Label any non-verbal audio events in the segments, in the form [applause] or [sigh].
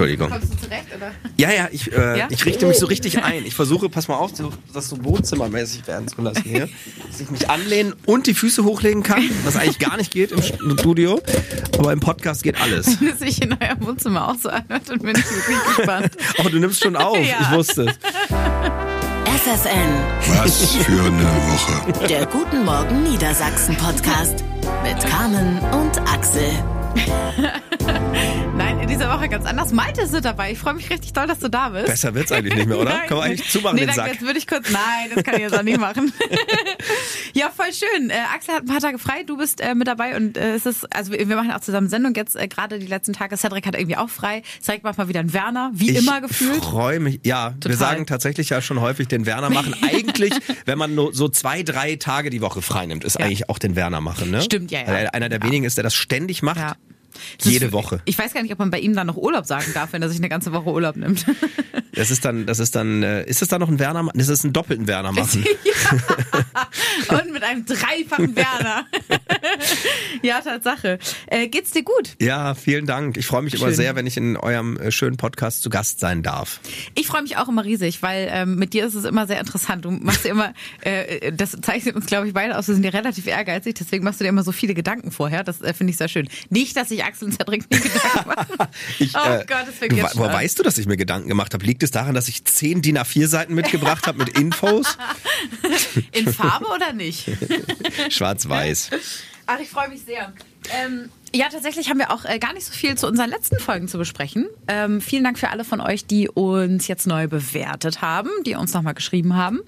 Entschuldigung. Kommst du zurecht, oder? Ja, ja, ich, äh, Ja? ich richte mich so richtig ein. Ich versuche, pass mal auf, das so wohnzimmermäßig werden zu lassen hier. [laughs] Dass ich mich anlehnen und die Füße hochlegen kann, was eigentlich gar nicht geht im Studio. Aber im Podcast geht alles. Wenn es sich in eurem Wohnzimmer auch so anhört, dann bin ich wirklich gespannt. [laughs] Oh, du nimmst schon auf. Ja. Ich wusste es. FFN, Was für eine Woche. der Guten Morgen Niedersachsen Podcast mit Carmen und Axel. [laughs] Nein, in dieser Woche ganz anders. Malte ist mit dabei. Ich freue mich richtig doll, dass du da bist. Besser wird's eigentlich nicht mehr, oder? [laughs] Kann man eigentlich zumachen, nee, den danke, Sack. jetzt würde ich kurz. Nein, das kann ich jetzt auch nicht machen. [laughs] ja, voll schön. Äh, Axel hat ein paar Tage frei, du bist äh, mit dabei und äh, es ist, also wir wir machen auch zusammen Sendung jetzt äh, gerade die letzten Tage. Cedric hat irgendwie auch frei. Cedric macht mal wieder einen Werner, wie immer gefühlt. Ich freue mich. Ja, wir Total. sagen tatsächlich ja schon häufig den Werner machen. [laughs] Eigentlich, wenn man nur so zwei, drei Tage die Woche frei nimmt, ist Ja. eigentlich auch den Werner machen. Ne? Stimmt, ja, ja. Weil er einer der wenigen ist, der das ständig macht. Ja. Das ist- Jede Woche. Ich weiß gar nicht, ob man bei ihm dann noch Urlaub sagen darf, wenn er sich eine ganze Woche Urlaub nimmt. [laughs] Das ist dann, das ist dann, äh, ist es da noch ein Werner? Das ist ein doppelten Werner [laughs] machen. Und mit einem dreifachen Werner. [laughs] ja, Tatsache. Äh, geht's dir gut? Ja, vielen Dank. Ich freue mich immer Schön. sehr, wenn ich in eurem äh, schönen Podcast zu Gast sein darf. Ich freue mich auch immer riesig, weil ähm, mit dir ist es immer sehr interessant. Du machst dir immer, äh, das zeichnet uns, glaube ich, beide aus. Wir sind ja relativ ehrgeizig, deswegen machst du dir immer so viele Gedanken vorher. Das äh, finde ich sehr schön. Nicht, dass ich Axel und Cedric nie Gedanken. [laughs] Ich, oh äh, Gott, das du, jetzt woher weißt du, dass ich mir Gedanken gemacht habe? Liegt es daran, dass ich zehn DIN A4 Seiten mitgebracht habe mit Infos? [laughs] In Farbe oder nicht? [laughs] Schwarz-Weiß. Ach, ich freue mich sehr. Ähm, ja, tatsächlich haben wir auch äh, gar nicht so viel zu unseren letzten Folgen zu besprechen. Ähm, vielen Dank für alle von euch, die uns jetzt neu bewertet haben, die uns nochmal geschrieben haben.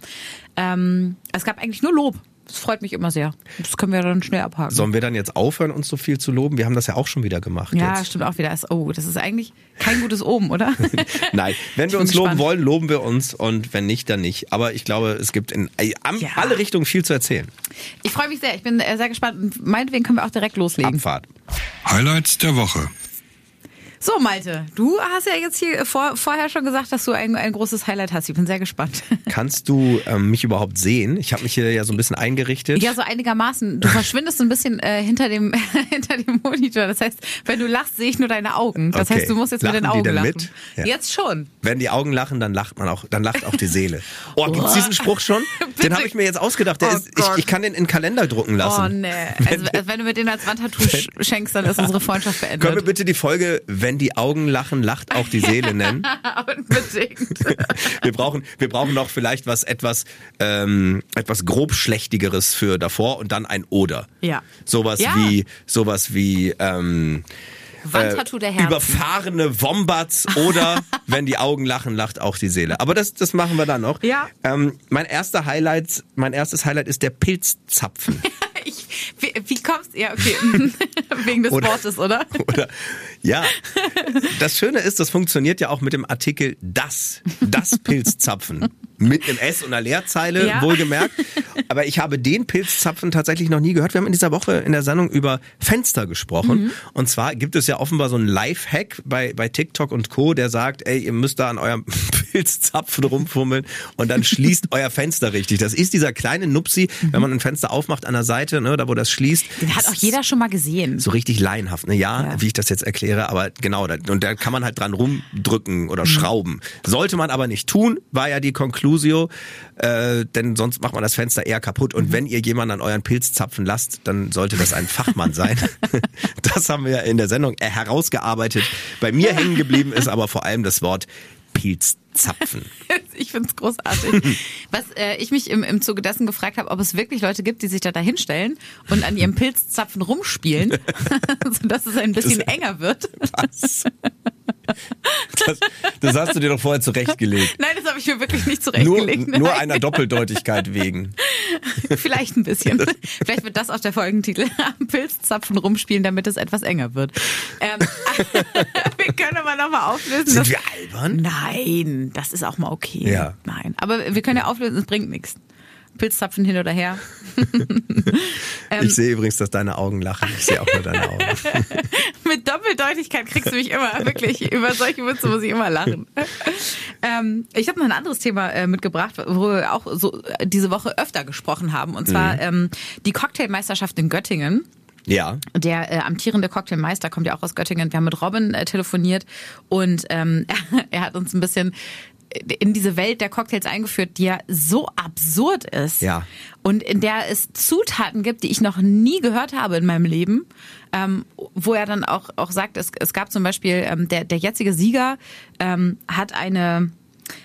Ähm, es gab eigentlich nur Lob. Das freut mich immer sehr. Das können wir dann schnell abhaken. Sollen wir dann jetzt aufhören, uns so viel zu loben? Wir haben das ja auch schon wieder gemacht. ja, jetzt. stimmt auch wieder. Oh, das ist eigentlich kein gutes Oben, oder? [laughs] Nein, wenn Ich wir uns loben gespannt. wollen, loben wir uns und wenn nicht, dann nicht. Aber ich glaube, es gibt in äh, Ja. alle Richtungen viel zu erzählen. Ich freue mich sehr. Ich bin äh, sehr gespannt. Meinetwegen können wir auch direkt loslegen. Abfahrt. Highlights der Woche. So, Malte, du hast ja jetzt hier vor, vorher schon gesagt, dass du ein, ein großes Highlight hast. Ich bin sehr gespannt. [laughs] Kannst du ähm, mich überhaupt sehen? Ich habe mich hier ja so ein bisschen eingerichtet. Ja, so einigermaßen. Du verschwindest so ein bisschen äh, hinter, dem, [laughs] hinter dem Monitor. Das heißt, wenn du lachst, sehe ich nur deine Augen. Das Okay. heißt, du musst jetzt mit Lachen den die Augen lachen. mit? Ja. Jetzt schon. Wenn die Augen lachen, dann lacht man auch, dann lacht auch die Seele. [laughs] Oh, gibt's diesen Spruch schon? Den habe ich mir jetzt ausgedacht. Oh ist, ich, ich kann den in den Kalender drucken lassen. Oh nee. Also, äh, wenn du mir den als Wandtattoo sch schenkst, dann ist unsere Freundschaft Können wir beendet. bitte die Folge, wenn die Augen lachen, lacht auch die Seele [laughs] nennen? Unbedingt. [laughs] Wir brauchen, wir brauchen noch vielleicht was etwas, ähm, etwas grobschlächtigeres für davor und dann ein Oder. Ja. Sowas Ja. wie, sowas wie, ähm, Wandtattoo der Herzen. überfahrene Wombats oder [laughs] wenn die Augen lachen, lacht auch die Seele. Aber das, das machen wir dann noch. Ja. Ähm, mein erster Highlight, mein erstes Highlight ist der Pilzzapfen. Ich, wie, wie kommst Ja, okay. [laughs] Wegen des Oder- Wortes, oder? [laughs] Oder ja, das Schöne ist, das funktioniert ja auch mit dem Artikel das, das Pilzzapfen. Mit einem S und einer Leerzeile, Ja. wohlgemerkt. Aber ich habe den Pilzzapfen tatsächlich noch nie gehört. Wir haben in dieser Woche in der Sendung über Fenster gesprochen. Mhm. Und zwar gibt es ja offenbar so einen Live-Hack bei, bei TikTok und Co., der sagt, ey, ihr müsst da an eurem Pilzzapfen rumfummeln und dann schließt euer Fenster richtig. Das ist dieser kleine Nupsi, wenn man ein Fenster aufmacht an der Seite, ne, da wo das schließt. Mhm. Den hat auch jeder schon mal gesehen. So richtig laienhaft, ne? Ja, Ja. wie ich das jetzt erkläre, aber genau, da, und da kann man halt dran rumdrücken oder schrauben. Sollte man aber nicht tun, war ja die Conclusio, äh, denn sonst macht man das Fenster eher kaputt. Und wenn ihr jemanden an euren Pilz zapfen lasst, dann sollte das ein Fachmann sein. [laughs] das haben wir ja in der Sendung äh, herausgearbeitet. Bei mir hängen geblieben ist aber vor allem das Wort Pilzzapfen. [laughs] Ich find's großartig. [laughs] Was äh, ich mich im, im Zuge dessen gefragt habe, ob es wirklich Leute gibt, die sich da dahinstellen und an ihrem Pilzzapfen rumspielen, [laughs] sodass es ein bisschen enger wird. Was? Das, das hast du dir doch vorher zurechtgelegt. Nein, das habe ich mir wirklich nicht Nur, zurechtgelegt. nur Nein. einer Doppeldeutigkeit wegen. Vielleicht ein bisschen. Vielleicht wird das auch der Folgentitel. Am Pilzzapfen rumspielen, damit es etwas enger wird. Ähm, [laughs] wir können aber nochmal auflösen. Sind wir albern? Nein, das ist auch mal okay. Ja. Nein, aber wir können ja auflösen, es bringt nichts. Pilzzapfen hin oder her. Ähm. [laughs] Ich sehe übrigens, dass deine Augen lachen. Ich sehe auch nur deine Augen. [laughs] Mit Doppeldeutigkeit kriegst du mich immer, [laughs] wirklich. Über solche Witze muss ich immer lachen. Ähm, ich habe noch ein anderes Thema äh, mitgebracht, wo wir auch so äh, diese Woche öfter gesprochen haben. Und zwar ähm, die Cocktailmeisterschaft in Göttingen. Ja. Der äh, amtierende Cocktailmeister kommt ja auch aus Göttingen. Wir haben mit Robin äh, telefoniert und ähm, [laughs] er hat uns ein bisschen in diese Welt der Cocktails eingeführt, die ja so absurd ist. Ja. Und in der es Zutaten gibt, die ich noch nie gehört habe in meinem Leben, ähm, wo er dann auch, auch sagt, es, es gab zum Beispiel, ähm, der, der jetzige Sieger ähm, hat eine,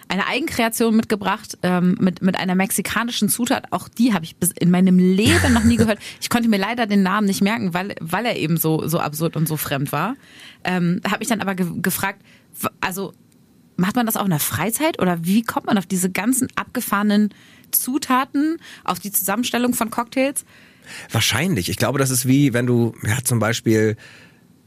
eine Eigenkreation mitgebracht ähm, mit, mit einer mexikanischen Zutat. Auch die habe ich bis in meinem Leben noch nie [laughs] gehört. Ich konnte mir leider den Namen nicht merken, weil, weil er eben so, so absurd und so fremd war. Ähm, habe ich dann aber ge gefragt, also macht man das auch in der Freizeit oder wie kommt man auf diese ganzen abgefahrenen Zutaten, auf die Zusammenstellung von Cocktails? Wahrscheinlich. Ich glaube, das ist wie, wenn du ja, zum Beispiel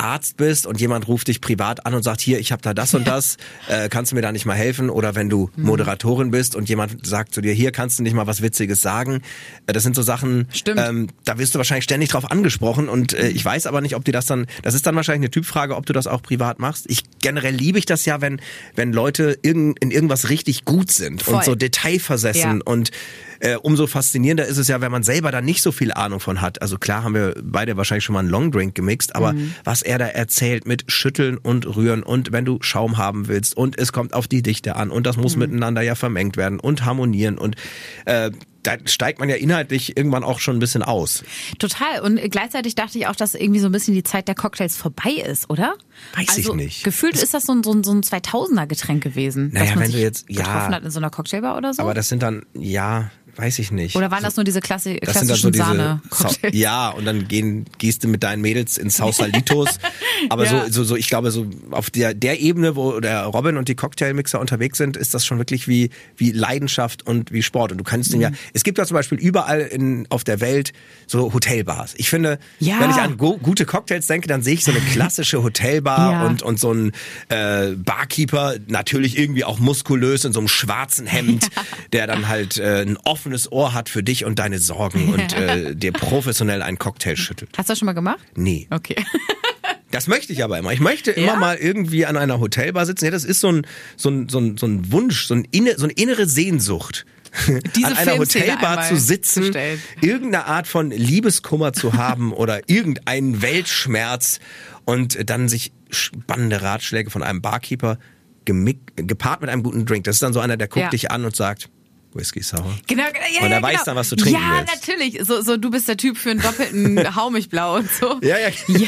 Arzt bist und jemand ruft dich privat an und sagt, hier, ich habe da das und [laughs] das, äh, kannst du mir da nicht mal helfen? Oder wenn du Mhm. Moderatorin bist und jemand sagt zu dir, hier, kannst du nicht mal was Witziges sagen? Äh, das sind so Sachen, Stimmt. Ähm, da wirst du wahrscheinlich ständig drauf angesprochen und äh, ich weiß aber nicht, ob dir das dann, das ist dann wahrscheinlich eine Typfrage, ob du das auch privat machst. Ich generell liebe ich das ja, wenn, wenn Leute irgend, in irgendwas richtig gut sind Voll. und so detailversessen Ja. und äh, umso faszinierender ist es ja, wenn man selber da nicht so viel Ahnung von hat. Also klar haben wir beide wahrscheinlich schon mal einen Longdrink gemixt, aber Mhm. was er da erzählt mit Schütteln und Rühren und wenn du Schaum haben willst und es kommt auf die Dichte an und das muss Mhm. miteinander ja vermengt werden und harmonieren und äh, da steigt man ja inhaltlich irgendwann auch schon ein bisschen aus. Total. Und gleichzeitig dachte ich auch, dass irgendwie so ein bisschen die Zeit der Cocktails vorbei ist, oder? Weiß ich also, nicht. Gefühlt ist das so ein, so ein, so ein 2000er Getränk gewesen. Naja, dass man wenn sich du jetzt- ja. getroffen hat in so einer Cocktailbar oder so. Aber das sind dann, ja, weiß ich nicht. oder waren das nur diese Klassi Das sind dann so klassischen diese? Sau- Ja, und dann gehen, gehst du mit deinen Mädels ins Sausalitos. [laughs] Aber Ja. so, so, so, ich glaube, so auf der, der Ebene, wo der Robin und die Cocktailmixer unterwegs sind, ist das schon wirklich wie, wie Leidenschaft und wie Sport. Und du kannst Mhm. den ja, es gibt ja zum Beispiel überall in, auf der Welt so Hotelbars. Ich finde, Ja. wenn ich an go, gute Cocktails denke, dann sehe ich so eine [laughs] klassische Hotelbar Ja. und, und so ein äh, Barkeeper, natürlich irgendwie auch muskulös in so einem schwarzen Hemd, der dann halt äh, ein offenes Ohr hat für dich und deine Sorgen und äh, [laughs] dir professionell einen Cocktail schüttelt. Hast du das schon mal gemacht? Nee. Okay. [laughs] Das möchte ich aber immer. Ich möchte immer Ja? mal irgendwie an einer Hotelbar sitzen. Ja, das ist so ein, so ein, so ein, so ein Wunsch, so, ein inne, so eine innere Sehnsucht. [laughs] Diese an einer Filmszene Hotelbar zu sitzen, zu stellen. irgendeine Art von Liebeskummer zu haben oder irgendeinen Weltschmerz und dann sich spannende Ratschläge von einem Barkeeper gepaart mit einem guten Drink. Das ist dann so einer, der guckt Ja. dich an und sagt, Whisky Sour. Genau, ja, Und ja, er weiß genau. dann, was du trinken Ja, willst. natürlich. So, so, du bist der Typ für einen doppelten [laughs] Haumilchblau und so. Ja, ja. [laughs]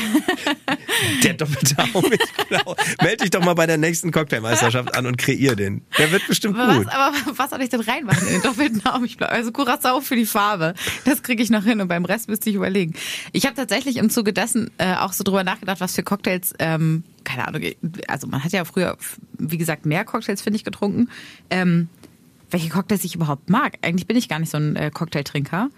Der doppelte Haumilchblau. Meld dich doch mal bei der nächsten Cocktailmeisterschaft an und kreier den. Der wird bestimmt Aber gut. was, aber was soll ich denn reinmachen in den doppelten Haumilchblau? Also Curacao für die Farbe. Das kriege ich noch hin und beim Rest müsste ich überlegen. Ich habe tatsächlich im Zuge dessen äh, auch so drüber nachgedacht, was für Cocktails, ähm, keine Ahnung, also man hat ja früher, wie gesagt, mehr Cocktails, finde ich, getrunken. Ähm, welche Cocktails ich überhaupt mag. Eigentlich bin ich gar nicht so ein äh, Cocktailtrinker.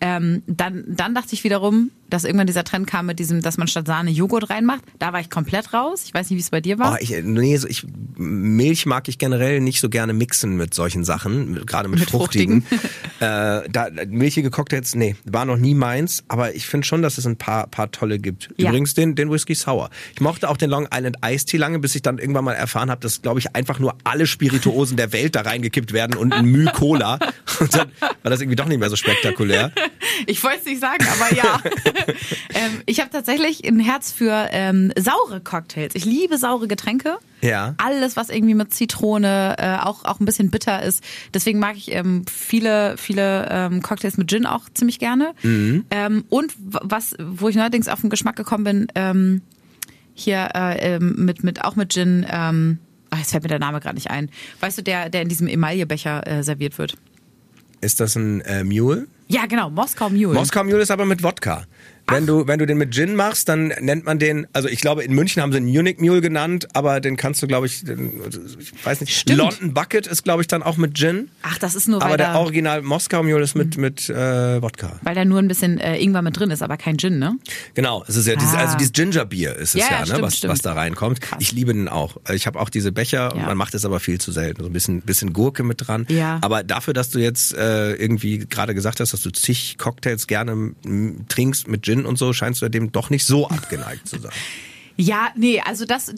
Ähm, dann, dann dachte ich wiederum, dass irgendwann dieser Trend kam mit diesem, dass man statt Sahne Joghurt reinmacht. Da war ich komplett raus. Ich weiß nicht, wie es bei dir war. Oh, ich, nee, so, ich, Milch mag ich generell nicht so gerne mixen mit solchen Sachen, gerade mit, Mit fruchtigen. [laughs] äh, da, milchige Cocktails, nee, war noch nie meins, aber ich finde schon, dass es ein paar, paar tolle gibt. Ja. Übrigens den, den Whisky Sour. Ich mochte auch den Long Island Iced Tea lange, bis ich dann irgendwann mal erfahren habe, dass, glaube ich, einfach nur alle Spirituosen der Welt da reingekippt werden und ein Müh Cola. [laughs] Und dann war das irgendwie doch nicht mehr so spektakulär. [laughs] Ich wollte es nicht sagen, aber ja. [laughs] ähm, ich habe tatsächlich ein Herz für ähm, saure Cocktails. Ich liebe saure Getränke. Ja. Alles, was irgendwie mit Zitrone, äh, auch, auch ein bisschen bitter ist. Deswegen mag ich ähm, viele, viele ähm, Cocktails mit Gin auch ziemlich gerne. Ähm, und was, wo ich neuerdings auf den Geschmack gekommen bin, ähm, hier äh, ähm, mit, mit, auch mit Gin, ähm, ach, jetzt fällt mir der Name gerade nicht ein. Weißt du, der, der in diesem Emaillebecher äh, serviert wird. Ist das ein äh, Mule? Ja, genau, Moskau Mule. Moskau Mule ist aber mit Wodka. Wenn du, wenn du den mit Gin machst, dann nennt man den, also ich glaube, in München haben sie ihn Munich Mule genannt, aber den kannst du, glaube ich, den, ich weiß nicht, Stimmt. London Bucket ist, glaube ich, dann auch mit Gin. Ach, das ist nur, Aber der Original Moskau Mule ist mit, mit äh, Wodka. weil da nur ein bisschen äh, Ingwer mit drin ist, aber kein Gin, ne? Genau, es ist ja dieses, Ah. also dieses Gingerbier ist es Ja, ja, ja, ne, stimmt, was, stimmt. was da reinkommt. Ich liebe den auch. Ich habe auch diese Becher, Ja. man macht es aber viel zu selten. So ein bisschen, bisschen Gurke mit dran. Ja. Aber dafür, dass du jetzt äh, irgendwie gerade gesagt hast, dass du zig Cocktails gerne trinkst mit Gin und so, scheinst du dem doch nicht so abgeneigt zu sein. [laughs] Ja, nee, also das,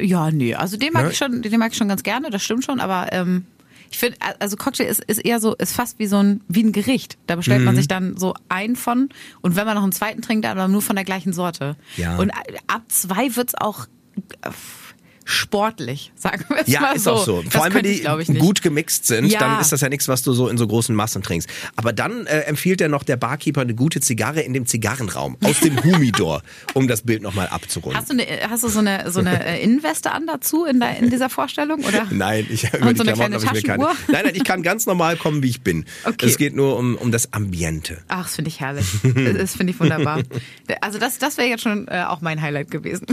ja, nee, also den mag Ne? ich schon, den mag ich schon ganz gerne, das stimmt schon, aber ähm, Ich finde, also Cocktail ist, ist eher so, ist fast wie so ein, wie ein Gericht. Da bestellt Mhm. man sich dann so ein von und wenn man noch einen zweiten trinkt, dann nur von der gleichen Sorte. Ja. Und ab zwei wird's auch äh, sportlich, sagen wir es Ja, mal ist so. auch so. Das Vor allem, wenn die ich, gut gemixt sind, Ja. dann ist das ja nichts, was du so in so großen Massen trinkst. Aber dann äh, empfiehlt er noch der Barkeeper eine gute Zigarre in dem Zigarrenraum aus dem [laughs] Humidor, um das Bild nochmal abzurunden. Hast du, eine, hast du so eine, so eine äh, Innenweste an dazu in, der, in dieser Vorstellung? Oder? [laughs] Nein, ich über Und die so Klamotten habe ich mir keine. Nein, nein, ich kann ganz normal kommen, wie ich bin. Okay. Es geht nur um, um das Ambiente. Ach, das finde ich herrlich. Das finde ich wunderbar. [laughs] Also das, das wäre jetzt schon äh, auch mein Highlight gewesen.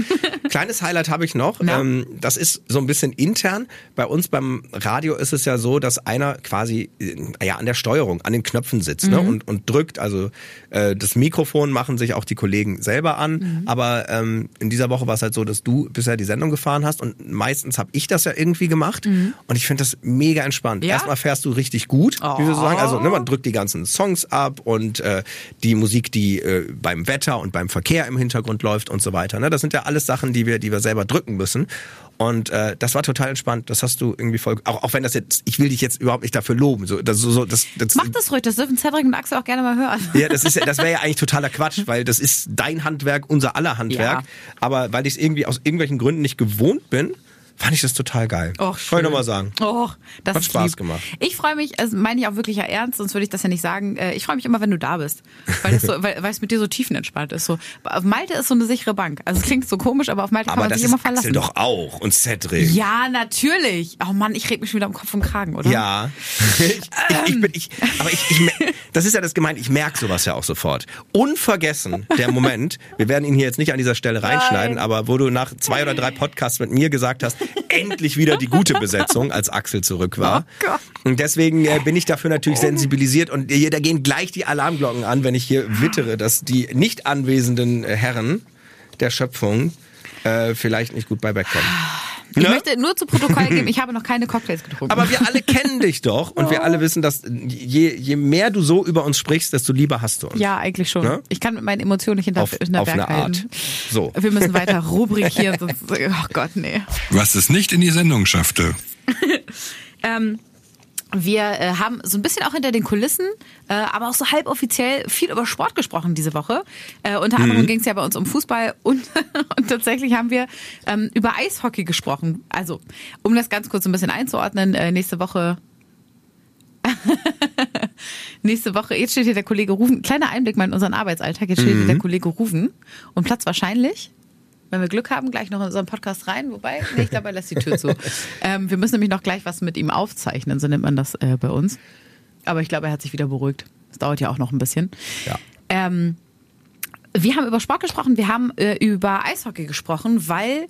Kleines Highlight habe ich noch. Ähm, das ist so ein bisschen intern. Bei uns beim Radio ist es ja so, dass einer quasi äh, ja an der Steuerung, an den Knöpfen sitzt Mhm. ne, und, und drückt. Also äh, das Mikrofon machen sich auch die Kollegen selber an. Mhm. Aber ähm, in dieser Woche war es halt so, dass du bisher die Sendung gefahren hast und meistens habe ich das ja irgendwie gemacht. Und ich finde das mega entspannt. Mhm. Ja? Erstmal fährst du richtig gut, wie wir so Oh. sagen. Also ne, man drückt die ganzen Songs ab und äh, die Musik, die äh, beim Wetter und beim Verkehr im Hintergrund läuft und so weiter. Ne? Das sind ja alles Sachen, die wir, die wir selber drücken müssen. Und äh, das war total entspannt. Das hast du irgendwie voll. Auch, auch wenn das jetzt, ich will dich jetzt überhaupt nicht dafür loben. So, das, so, das, das, Mach das ruhig, das dürfen Cedric und Axel auch gerne mal hören. ja, das ist das wäre ja eigentlich totaler Quatsch, weil das ist dein Handwerk, unser aller Handwerk. Ja. Aber weil ich es irgendwie aus irgendwelchen Gründen nicht gewohnt bin, fand ich das total geil. Och, Kann ich schön. nochmal sagen. Oh, das Hat Spaß lieb. gemacht. Ich freue mich, also meine ich auch wirklich ja ernst, sonst würde ich das ja nicht sagen. Äh, Ich freue mich immer, wenn du da bist, weil es so, [laughs] weil, weil es mit dir so tiefenentspannt ist. So, auf Malte ist so eine sichere Bank. Also es klingt so komisch, aber auf Malte kann Aber man das sich immer verlassen. Axel doch auch und Cedric. Ja, natürlich. Oh Mann, ich reg mich wieder am Kopf und Kragen, oder? Ja. [laughs] ich, ich, bin, ich, aber ich, ich, [laughs] das ist ja das gemeint, ich merke sowas ja auch sofort. Unvergessen, der Moment, [laughs] wir werden ihn hier jetzt nicht an dieser Stelle reinschneiden, aber wo du nach zwei oder drei Podcasts mit mir gesagt hast, endlich wieder die gute Besetzung, als Axel zurück war. Oh. Und deswegen äh, bin ich dafür natürlich sensibilisiert und hier, da gehen gleich die Alarmglocken an, wenn ich hier wittere, dass die nicht anwesenden äh, Herren der Schöpfung äh, vielleicht nicht gut bei wegkommen. Ich Ne? möchte nur zu Protokoll geben, ich habe noch keine Cocktails getrunken. Aber wir alle kennen [laughs] dich doch und wir alle wissen, dass je, je mehr du so über uns sprichst, desto lieber hast du uns. ja, eigentlich schon. Ne? Ich kann mit meinen Emotionen nicht hinter, Auf, hinter auf Berg eine Art. halten. So. Wir müssen weiter [laughs] rubrikieren, sonst, oh Gott, nee. Was es nicht in die Sendung schaffte. [laughs] Wir äh, haben so ein bisschen auch hinter den Kulissen, äh, aber auch so halboffiziell viel über Sport gesprochen diese Woche. Äh, unter anderem ging es ja bei uns um Fußball [laughs] und, und tatsächlich haben wir ähm, über Eishockey gesprochen. Also, um das ganz kurz ein bisschen einzuordnen, äh, nächste Woche. [laughs] nächste Woche, jetzt steht hier der Kollege Rufen, kleiner Einblick mal in unseren Arbeitsalltag, jetzt steht hier der Kollege Rufen und Platz wahrscheinlich wenn wir Glück haben, gleich noch in unseren Podcast rein. Wobei, nee, ich glaube, er lässt die Tür zu. [laughs] ähm, wir müssen nämlich noch gleich was mit ihm aufzeichnen, so nennt man das äh, bei uns. Aber ich glaube, er hat sich wieder beruhigt. Das dauert ja auch noch ein bisschen. Ja. Ähm, wir haben über Sport gesprochen, wir haben äh, über Eishockey gesprochen, weil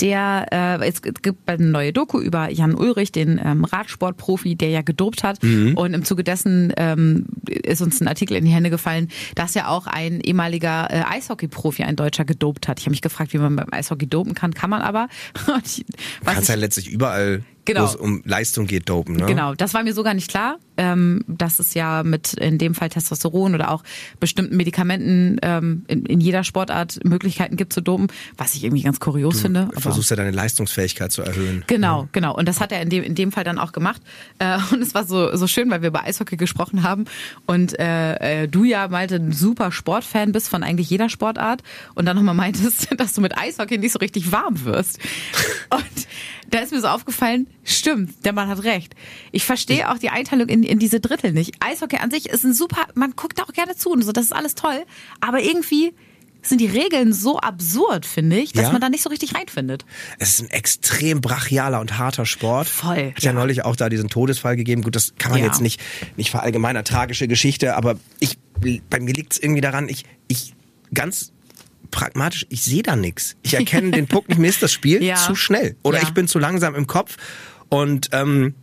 der, äh, es gibt eine neue Doku über Jan Ulrich, den ähm, Radsportprofi, der ja gedopt hat. Und im Zuge dessen ähm, ist uns ein Artikel in die Hände gefallen, dass ja auch ein ehemaliger äh, Eishockey-Profi, ein Deutscher, gedopt hat. Ich habe mich gefragt, wie man beim Eishockey dopen kann. Kann man aber. [laughs] Und ich- was Kannst ja letztlich überall, Genau. wo es um Leistung geht, dopen. Ne? Genau, das war mir sogar nicht klar, ähm, dass es ja mit in dem Fall Testosteron oder auch bestimmten Medikamenten ähm, in, in jeder Sportart Möglichkeiten gibt zu dopen, was ich irgendwie ganz kurios finde. Du versuchst ja deine Leistungsfähigkeit zu erhöhen. Genau, genau. Und das hat er in dem, in dem Fall dann auch gemacht. Äh, und es war so, so schön, weil wir über Eishockey gesprochen haben und äh, äh, du ja Malte ein super Sportfan bist von eigentlich jeder Sportart und dann nochmal meintest, [laughs] dass du mit Eishockey nicht so richtig warm wirst. [laughs] Und da ist mir so aufgefallen, stimmt, der Mann hat recht. Ich verstehe auch die Einteilung in, in diese Drittel nicht. Eishockey an sich ist ein super, man guckt da auch gerne zu und so, das ist alles toll. Aber irgendwie sind die Regeln so absurd, finde ich, dass Ja? man da nicht so richtig reinfindet. Es ist ein extrem brachialer und harter Sport. Voll, Hat ja, ja. neulich auch da diesen Todesfall gegeben. Gut, das kann man Ja. jetzt nicht, nicht verallgemeinern, tragische Geschichte, aber ich, bei mir liegt es irgendwie daran, ich, ich ganz pragmatisch, ich sehe da nichts. Ich erkenne den Puck nicht, mir ist das Spiel [laughs] Ja. zu schnell. Oder Ja. ich bin zu langsam im Kopf. Und ähm,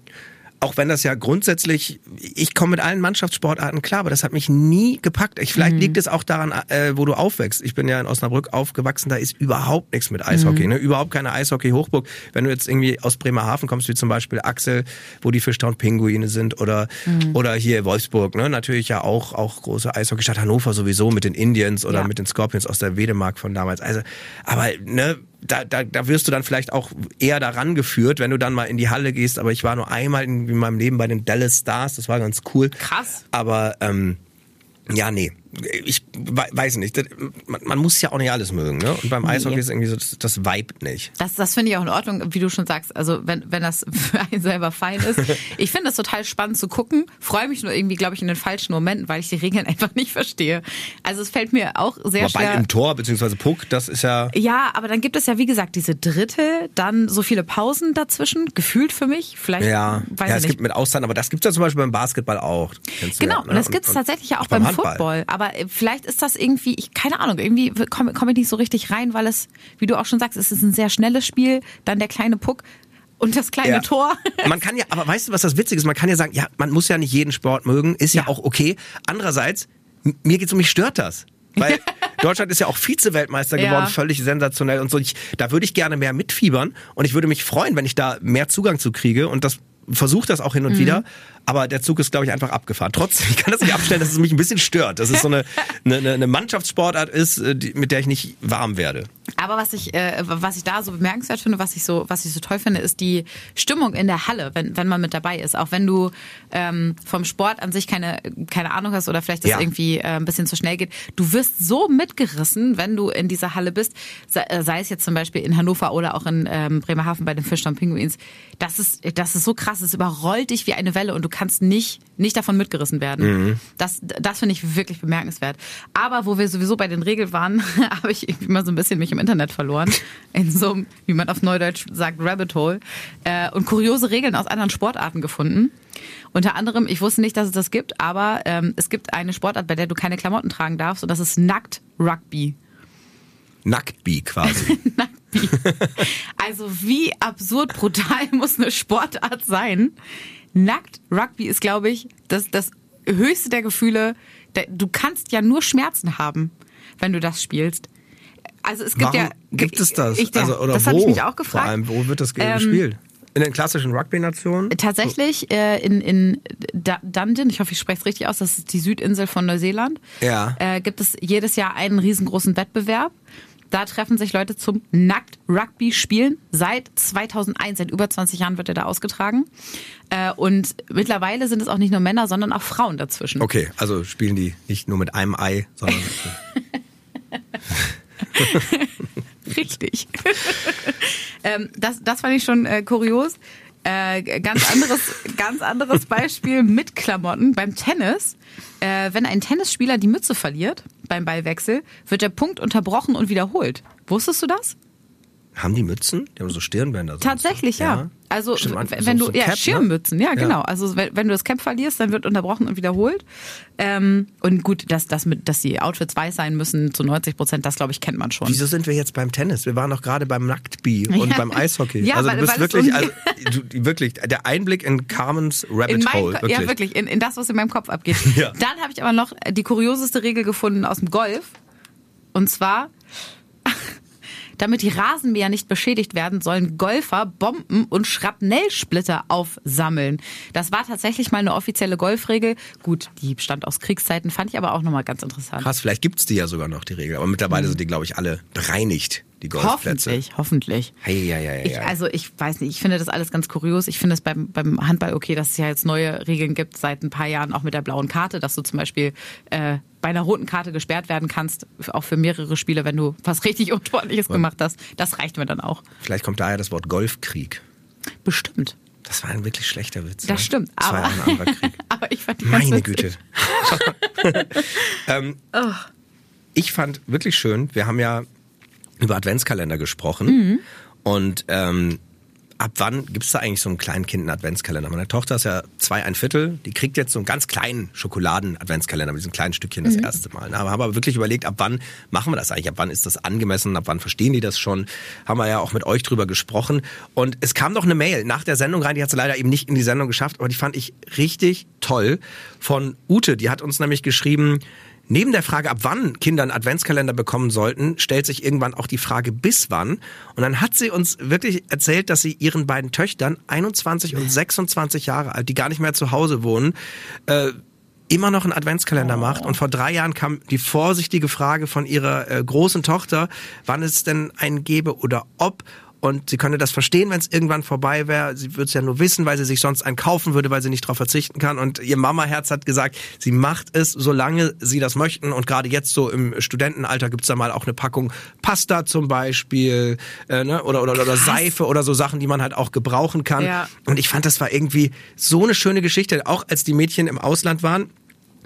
auch wenn das ja grundsätzlich, ich komme mit allen Mannschaftssportarten klar, aber das hat mich nie gepackt. Ich, vielleicht liegt es auch daran, äh, wo du aufwächst. Ich bin ja in Osnabrück aufgewachsen, da ist überhaupt nichts mit Eishockey, ne? überhaupt keine Eishockey-Hochburg. Wenn du jetzt irgendwie aus Bremerhaven kommst, wie zum Beispiel Axel, wo die Fischtown-Pinguine sind oder, oder hier Wolfsburg, ne? natürlich ja auch, auch große Eishockeystadt Hannover sowieso mit den Indians oder Ja. mit den Scorpions aus der Wedemark von damals. Also, aber ne, da, da, da wirst du dann vielleicht auch eher daran geführt, wenn du dann mal in die Halle gehst. Aber ich war nur einmal in, in meinem Leben bei den Dallas Stars, das war ganz cool. Krass. Aber ähm, ja, nee. Ich we- weiß nicht. Man, man muss ja auch nicht alles mögen, ne? Und beim Eishockey ist irgendwie so, das, das Vibe nicht. Das, das finde ich auch in Ordnung, wie du schon sagst. Also wenn, wenn das [laughs] für einen selber fein ist. Ich finde das total spannend zu gucken. Freue mich nur irgendwie, glaube ich, in den falschen Momenten, weil ich die Regeln [laughs] einfach nicht verstehe. Also es fällt mir auch sehr Aber Ball schwer. im Tor, beziehungsweise Puck, das ist ja. Ja, aber dann gibt es ja, wie gesagt, diese Drittel, dann so viele Pausen dazwischen, gefühlt für mich. Vielleicht, Ja, weiß ja ich es nicht. gibt mit Auszeiten, aber das gibt's ja zum Beispiel beim Basketball auch. Genau, ja, ne? und das gibt es tatsächlich ja auch beim, Handball. Football. Aber äh, vielleicht ist das irgendwie, ich keine Ahnung, irgendwie komme komm ich nicht so richtig rein, weil es, wie du auch schon sagst, es ist ein sehr schnelles Spiel, dann der kleine Puck und das kleine Ja. Tor. [laughs] Man kann ja, aber weißt du, was das Witzige ist? Man kann ja sagen, ja, man muss ja nicht jeden Sport mögen, ist ja, Ja. auch okay. Andererseits, mir geht's um mich stört das. Weil [laughs] Deutschland ist ja auch Vize-Weltmeister Ja. geworden, völlig sensationell und so. Ich, da würde ich gerne mehr mitfiebern und ich würde mich freuen, wenn ich da mehr Zugang zu kriege und das versuche das auch hin Mhm. und wieder, aber der Zug ist, glaube ich, einfach abgefahren. Trotzdem, [laughs] ich kann das nicht abstellen, dass es mich ein bisschen stört, dass es so eine, eine, eine Mannschaftssportart ist, äh, die, mit der ich nicht warm werde. Aber was ich, äh, was ich da so bemerkenswert finde, was ich so, was ich so toll finde, ist die Stimmung in der Halle, wenn, wenn man mit dabei ist. Auch wenn du ähm, vom Sport an sich keine, keine Ahnung hast oder vielleicht das Ja. irgendwie äh, ein bisschen zu schnell geht. Du wirst so mitgerissen, wenn du in dieser Halle bist, sei, äh, sei es jetzt zum Beispiel in Hannover oder auch in ähm, Bremerhaven bei den Fischtown Pinguins. Das ist, das ist so krass, es überrollt dich wie eine Welle und du kannst nicht, nicht davon mitgerissen werden. Das, das finde ich wirklich bemerkenswert. Aber wo wir sowieso bei den Regeln waren, [laughs] habe ich irgendwie mal so ein bisschen mich im Internet verloren. In so einem, wie man auf Neudeutsch sagt, Rabbit Hole. Äh, und kuriose Regeln aus anderen Sportarten gefunden. Unter anderem, ich wusste nicht, dass es das gibt, aber ähm, es gibt eine Sportart, bei der du keine Klamotten tragen darfst und das ist Nackt Rugby. Nacktbi quasi. [laughs] Nacktbi. Also wie absurd brutal [laughs] muss eine Sportart sein? Nackt Rugby ist, glaube ich, das, das höchste der Gefühle. Du kannst ja nur Schmerzen haben, wenn du das spielst. Also es gibt Warum ja. gibt es das? Ich, also, oder das habe ich mich auch Vor gefragt. allem, wo wird das Ähm, gespielt? In den klassischen Rugby-Nationen? Tatsächlich äh, in, in Dunedin, ich hoffe, ich spreche es richtig aus, das ist die Südinsel von Neuseeland, Ja. äh, gibt es jedes Jahr einen riesengroßen Wettbewerb. Da treffen sich Leute zum Nackt-Rugby spielen. Seit 2001, seit über 20 Jahren wird er da ausgetragen. Äh, und mittlerweile sind es auch nicht nur Männer, sondern auch Frauen dazwischen. Okay, also spielen die nicht nur mit einem Ei, sondern [laughs] [laughs] Richtig. [laughs] ähm, das, das fand ich schon äh, kurios. Äh, ganz anderes, ganz anderes Beispiel mit Klamotten beim Tennis. Äh, wenn ein Tennisspieler die Mütze verliert beim Ballwechsel, wird der Punkt unterbrochen und wiederholt. Wusstest du das? Haben die Mützen? Die haben so Stirnbänder. Tatsächlich, ja. Also Stimmt, wenn so- du so ja Cap, ne? Schirmmützen, ja Ja. genau. Also wenn, wenn du das Cap verlierst, dann wird unterbrochen und wiederholt. Ähm, und gut, dass, dass, mit, dass die Outfits weiß sein müssen zu 90 Prozent, das glaube ich kennt man schon. Wieso sind wir jetzt beim Tennis? Wir waren doch gerade beim Nacktbi [laughs] und Ja. beim Eishockey. Ja, also weil- du bist wirklich, so also du, wirklich, der Einblick in Carmens Rabbit in mein, Hole. Wirklich. Ja, wirklich, in, in das, was in meinem Kopf abgeht. [laughs] Ja. Dann habe ich aber noch die kurioseste Regel gefunden aus dem Golf. Und zwar, damit die Rasenmäher nicht beschädigt werden, sollen Golfer Bomben und Schrapnellsplitter aufsammeln. Das war tatsächlich mal eine offizielle Golfregel. Gut, die stand aus Kriegszeiten, fand ich aber auch nochmal ganz interessant. Krass, vielleicht gibt's die ja sogar noch, die Regel. Aber mittlerweile sind die, glaube ich, alle bereinigt, die Golfplätze. Hoffentlich, hoffentlich. Hey, ja, ja, ja, Ich, ja. also ich weiß nicht, ich finde das alles ganz kurios. Ich finde es beim, beim Handball okay, dass es ja jetzt neue Regeln gibt seit ein paar Jahren, auch mit der blauen Karte, dass du zum Beispiel äh, bei einer roten Karte gesperrt werden kannst, auch für mehrere Spiele, wenn du was richtig Unsportliches gemacht hast. Das reicht mir dann auch. Vielleicht kommt daher das Wort Golfkrieg. Bestimmt. Das war ein wirklich schlechter Witz. Das ne? stimmt. Das war Aber, ein anderer Krieg. [laughs] aber ich fand die Meine. Güte. [laughs] [laughs] ähm, Ich fand wirklich schön, wir haben ja über Adventskalender gesprochen. Mhm. Und ähm, ab wann gibt's da eigentlich so einem kleinen Kind einen Adventskalender? Meine Tochter ist ja zwei, ein Viertel, die kriegt jetzt so einen ganz kleinen Schokoladen-Adventskalender mit diesem kleinen Stückchen Mhm. das erste Mal. Aber haben aber wirklich überlegt, ab wann machen wir das eigentlich? Ab wann ist das angemessen? Ab wann verstehen die das schon? Haben wir ja auch mit euch drüber gesprochen. Und es kam doch eine Mail nach der Sendung rein, die hat sie leider eben nicht in die Sendung geschafft, aber die fand ich richtig toll von Ute. Die hat uns nämlich geschrieben, Neben der Frage, ab wann Kinder einen Adventskalender bekommen sollten, stellt sich irgendwann auch die Frage, bis wann. Und dann hat sie uns wirklich erzählt, dass sie ihren beiden Töchtern, 21 und 26 Jahre alt, die gar nicht mehr zu Hause wohnen, äh, immer noch einen Adventskalender macht. Und vor drei Jahren kam die vorsichtige Frage von ihrer äh, großen Tochter, wann es denn einen gäbe oder ob und sie könnte das verstehen, wenn es irgendwann vorbei wäre. Sie würde es ja nur wissen, weil sie sich sonst einen kaufen würde, weil sie nicht darauf verzichten kann. Und ihr Mama-Herz hat gesagt, sie macht es, solange sie das möchten. Und gerade jetzt so im Studentenalter gibt's da mal auch eine Packung Pasta zum Beispiel äh, ne? oder, oder, oder Seife oder so Sachen, die man halt auch gebrauchen kann. Ja. Und ich fand, das war irgendwie so eine schöne Geschichte. Auch als die Mädchen im Ausland waren,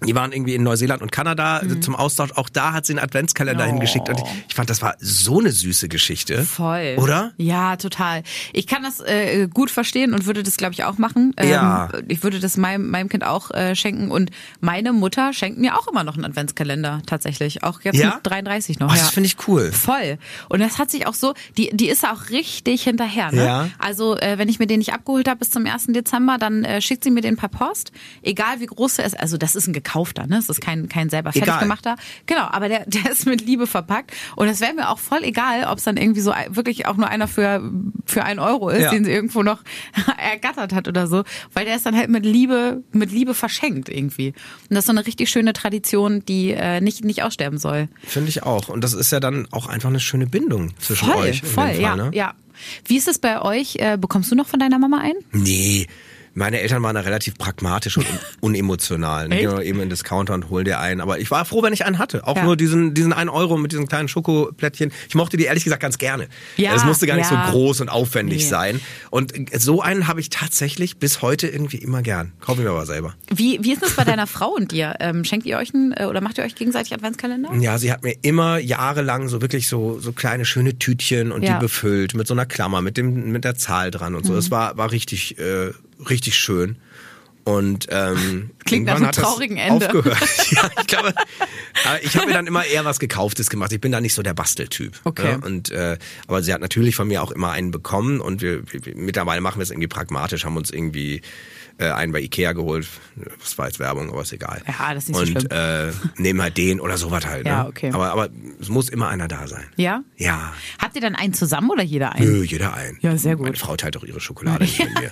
die waren irgendwie in Neuseeland und Kanada Mhm. zum Austausch. Auch da hat sie einen Adventskalender Oh. hingeschickt. Und ich, fand, das war so eine süße Geschichte. Voll. Oder? Ja, total. Ich kann das äh, gut verstehen und würde das, glaube ich, auch machen. Ähm, Ja. Ich würde das meinem, meinem Kind auch äh, schenken. Und meine Mutter schenkt mir auch immer noch einen Adventskalender, tatsächlich. Auch jetzt Ja? mit 33 noch. Oh, ja. das finde ich cool. Voll. Und das hat sich auch so, die, die ist auch richtig hinterher. Ne? Ja. Also äh, wenn ich mir den nicht abgeholt habe bis zum 1. Dezember, dann äh, schickt sie mir den per Post. Egal wie groß er ist. Also das ist ein gekaufter, ne? Das ist kein, kein selber fertig gemachter. Genau, aber der, [laughs] der ist mit Liebe verpackt. Und es wäre mir auch voll egal, ob es dann irgendwie so wirklich auch nur einer für, für einen Euro ist, Ja. den sie irgendwo noch [laughs] ergattert hat oder so. Weil der ist dann halt mit Liebe, mit Liebe verschenkt irgendwie. Und das ist so eine richtig schöne Tradition, die äh, nicht, nicht aussterben soll. Finde ich auch. Und das ist ja dann auch einfach eine schöne Bindung zwischen Voll, euch. voll, Fall, ja, ne? ja. Wie ist es bei euch? Äh, bekommst du noch von deiner Mama ein? Nee. Meine Eltern waren da relativ pragmatisch und un- [laughs] unemotional. Echt? gehen eben in den Discounter und holen dir einen. Aber ich war froh, wenn ich einen hatte. Auch Ja. nur diesen, diesen einen Euro mit diesen kleinen Schokoplättchen. Ich mochte die ehrlich gesagt ganz gerne. Ja, Es musste gar nicht ja. so groß und aufwendig Nee. sein. Und so einen habe ich tatsächlich bis heute irgendwie immer gern. Kaufe ich mir aber selber. Wie, wie ist es bei deiner Frau und dir? Ähm, schenkt ihr euch einen äh, oder macht ihr euch gegenseitig Adventskalender? Ja, sie hat mir immer jahrelang so wirklich so so kleine schöne Tütchen und Ja. Mhm. die befüllt mit so einer Klammer mit dem mit der Zahl dran und so. Es war war richtig äh, richtig schön. Und ähm, [laughs] Klingt nach einem traurigen Ende. Aufgehört. [laughs] [laughs] ja, ich glaube, ich habe mir dann immer eher was Gekauftes gemacht. Ich bin da nicht so der Basteltyp. Okay. Ja, und äh, aber sie hat natürlich von mir auch immer einen bekommen und wir, wir mittlerweile machen wir es irgendwie pragmatisch, haben uns irgendwie äh, einen bei Ikea geholt. Das war jetzt Werbung, aber ist egal. Ja, das ist nicht so und, schlimm. Äh, nehmen halt den oder sowas halt. Ja, ne? okay. Aber, aber es muss immer einer da sein. Ja? Ja. Habt ihr dann einen zusammen oder jeder einen? Nö, jeder ein. Ja, sehr gut. Meine Frau teilt auch ihre Schokolade nicht mit mir.